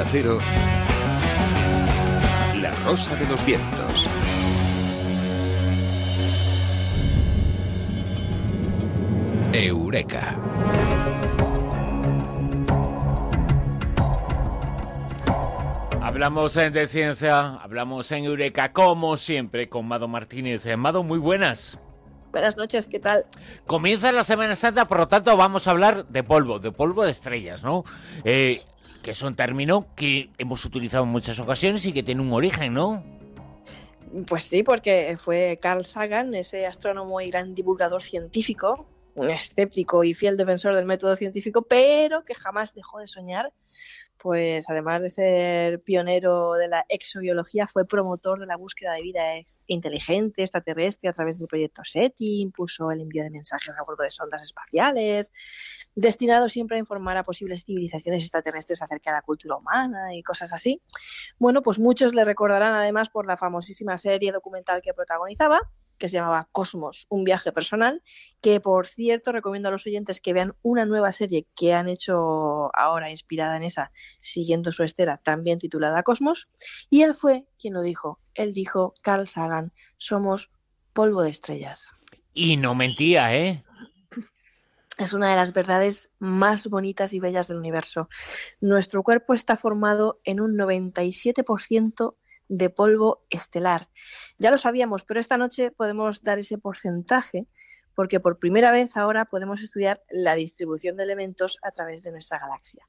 Onda Cero, La Rosa de los Vientos. Eureka. Hablamos de ciencia, hablamos en Eureka, como siempre, con Mado Martínez. Eh, Mado, muy buenas. Buenas noches, ¿qué tal? Comienza la Semana Santa, por lo tanto vamos a hablar de polvo, de polvo de estrellas, ¿no? Eh, que es un término que hemos utilizado en muchas ocasiones y que tiene un origen, ¿no? Pues sí, porque fue Carl Sagan, ese astrónomo y gran divulgador científico, un escéptico y fiel defensor del método científico, pero que jamás dejó de soñar pues además de ser pionero de la exobiología, fue promotor de la búsqueda de vida inteligente extraterrestre a través del proyecto SETI, impuso el envío de mensajes a bordo de sondas espaciales, destinado siempre a informar a posibles civilizaciones extraterrestres acerca de la cultura humana y cosas así. Bueno, pues muchos le recordarán además por la famosísima serie documental que protagonizaba, que se llamaba Cosmos, un viaje personal, que por cierto recomiendo a los oyentes que vean una nueva serie que han hecho ahora inspirada en esa, siguiendo su estera, también titulada Cosmos, y él fue quien lo dijo, él dijo, Carl Sagan, somos polvo de estrellas. Y no mentía, ¿eh? Es una de las verdades más bonitas y bellas del universo. Nuestro cuerpo está formado en un 97% de polvo estelar. Ya lo sabíamos, pero esta noche podemos dar ese porcentaje porque por primera vez ahora podemos estudiar la distribución de elementos a través de nuestra galaxia.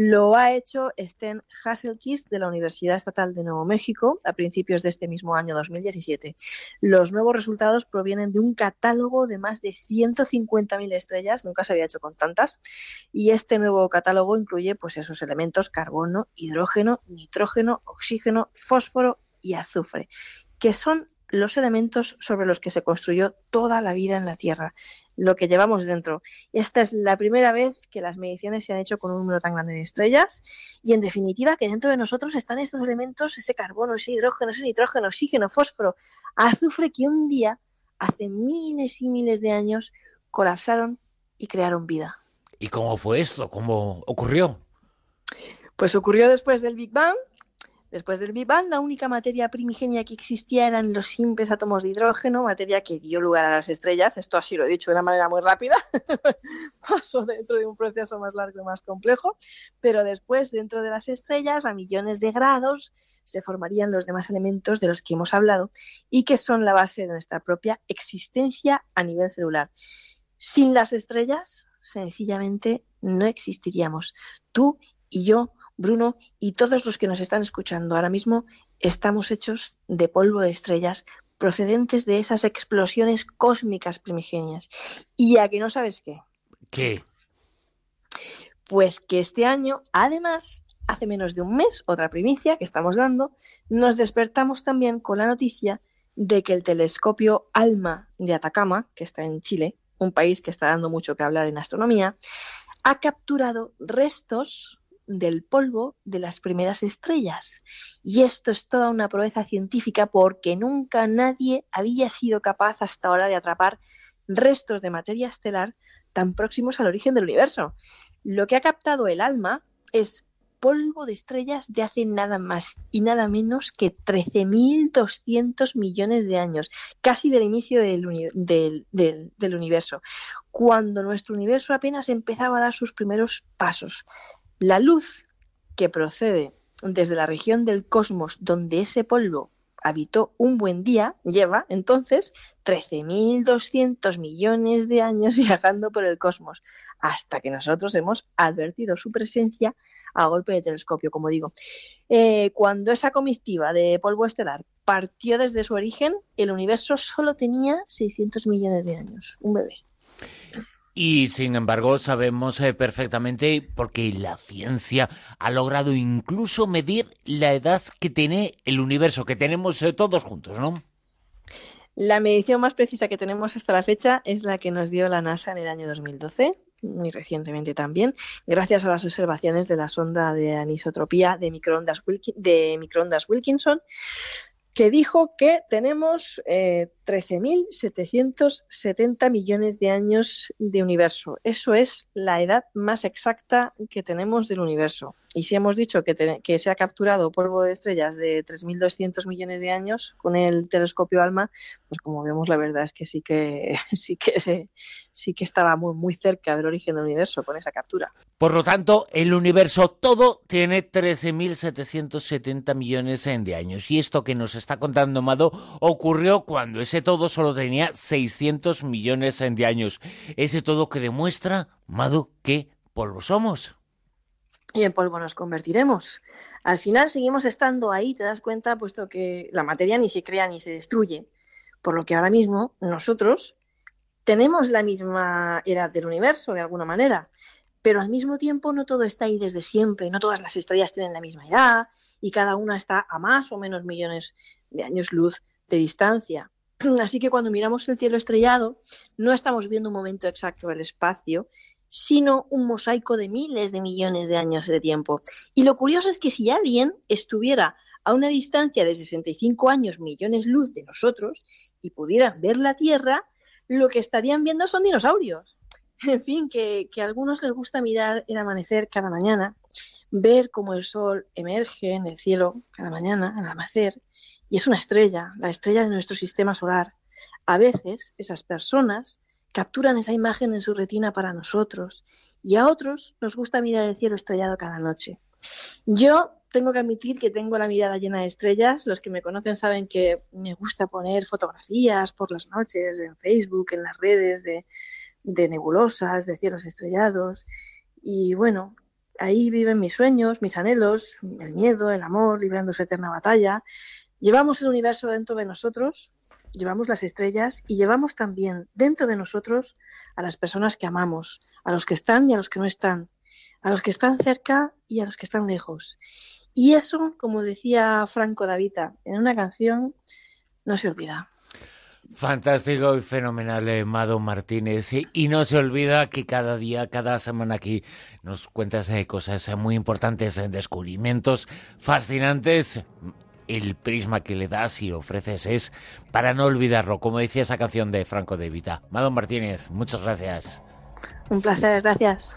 Lo ha hecho Sten Hasselkist de la Universidad Estatal de Nuevo México a principios de este mismo año 2017. Los nuevos resultados provienen de un catálogo de más de 150.000 estrellas, nunca se había hecho con tantas, y este nuevo catálogo incluye pues esos elementos carbono, hidrógeno, nitrógeno, oxígeno, fósforo y azufre, que son los elementos sobre los que se construyó toda la vida en la Tierra, lo que llevamos dentro. Esta es la primera vez que las mediciones se han hecho con un número tan grande de estrellas y, en definitiva, que dentro de nosotros están estos elementos, ese carbono, ese hidrógeno, ese nitrógeno, oxígeno, fósforo, azufre, que un día, hace miles y miles de años, colapsaron y crearon vida. ¿Y cómo fue esto? ¿Cómo ocurrió? Pues ocurrió después del Big Bang, Después del Big Bang, la única materia primigenia que existía eran los simples átomos de hidrógeno, materia que dio lugar a las estrellas. Esto así lo he dicho de una manera muy rápida. Pasó dentro de un proceso más largo y más complejo. Pero después, dentro de las estrellas, a millones de grados, se formarían los demás elementos de los que hemos hablado y que son la base de nuestra propia existencia a nivel celular. Sin las estrellas, sencillamente no existiríamos. Tú y yo Bruno y todos los que nos están escuchando ahora mismo, estamos hechos de polvo de estrellas procedentes de esas explosiones cósmicas primigenias. ¿Y a que no sabes qué? ¿Qué? Pues que este año, además, hace menos de un mes, otra primicia que estamos dando, nos despertamos también con la noticia de que el telescopio ALMA de Atacama, que está en Chile, un país que está dando mucho que hablar en astronomía, ha capturado restos del polvo de las primeras estrellas. Y esto es toda una proeza científica porque nunca nadie había sido capaz hasta ahora de atrapar restos de materia estelar tan próximos al origen del universo. Lo que ha captado el alma es polvo de estrellas de hace nada más y nada menos que 13.200 millones de años, casi del inicio del, del, universo, cuando nuestro universo apenas empezaba a dar sus primeros pasos. La luz que procede desde la región del cosmos donde ese polvo habitó un buen día lleva entonces 13.200 millones de años viajando por el cosmos, hasta que nosotros hemos advertido su presencia a golpe de telescopio, como digo. Eh, cuando esa comitiva de polvo estelar partió desde su origen, el universo solo tenía 600 millones de años, un bebé. Y sin embargo sabemos eh, perfectamente, porque la ciencia ha logrado incluso medir la edad que tiene el universo, que tenemos eh, todos juntos, ¿no? La medición más precisa que tenemos hasta la fecha es la que nos dio la NASA en el año 2012, muy recientemente también, gracias a las observaciones de la sonda de anisotropía de microondas, de microondas Wilkinson, que dijo que tenemos eh, 13.770 millones de años de universo. Eso es la edad más exacta que tenemos del universo. Y si hemos dicho que, se ha capturado polvo de estrellas de 3.200 millones de años con el telescopio ALMA, pues como vemos la verdad es que sí que sí que sí que estaba muy muy cerca del origen del universo con esa captura. Por lo tanto, el universo todo tiene 13.770 millones de años. Y esto que nos está contando Mado ocurrió cuando ese todo solo tenía 600 millones de años. Ese todo que demuestra, Mado, que polvo somos y en polvo nos convertiremos. Al final seguimos estando ahí, te das cuenta, puesto que la materia ni se crea ni se destruye. Por lo que ahora mismo nosotros tenemos la misma edad del universo, de alguna manera, pero al mismo tiempo no todo está ahí desde siempre, no todas las estrellas tienen la misma edad y cada una está a más o menos millones de años luz de distancia. Así que cuando miramos el cielo estrellado, no estamos viendo un momento exacto del espacio, sino un mosaico de miles de millones de años de tiempo. Y lo curioso es que si alguien estuviera a una distancia de 65 años millones luz de nosotros y pudiera ver la Tierra, lo que estarían viendo son dinosaurios. En fin, que, que a algunos les gusta mirar el amanecer cada mañana, ver cómo el sol emerge en el cielo cada mañana al amanecer, y es una estrella, la estrella de nuestro sistema solar. A veces esas personas capturan esa imagen en su retina para nosotros y a otros nos gusta mirar el cielo estrellado cada noche. Yo tengo que admitir que tengo la mirada llena de estrellas. Los que me conocen saben que me gusta poner fotografías por las noches en Facebook, en las redes de, de nebulosas, de cielos estrellados. Y bueno, ahí viven mis sueños, mis anhelos, el miedo, el amor, librando su eterna batalla. Llevamos el universo dentro de nosotros llevamos las estrellas y llevamos también dentro de nosotros a las personas que amamos, a los que están y a los que no están, a los que están cerca y a los que están lejos. Y eso, como decía Franco Davita en una canción, no se olvida. Fantástico y fenomenal, eh, Mado Martínez. Y no se olvida que cada día, cada semana aquí nos cuentas de cosas muy importantes, en descubrimientos fascinantes el prisma que le das y ofreces es para no olvidarlo, como decía esa canción de Franco de Vita. Madon Martínez, muchas gracias. Un placer, gracias.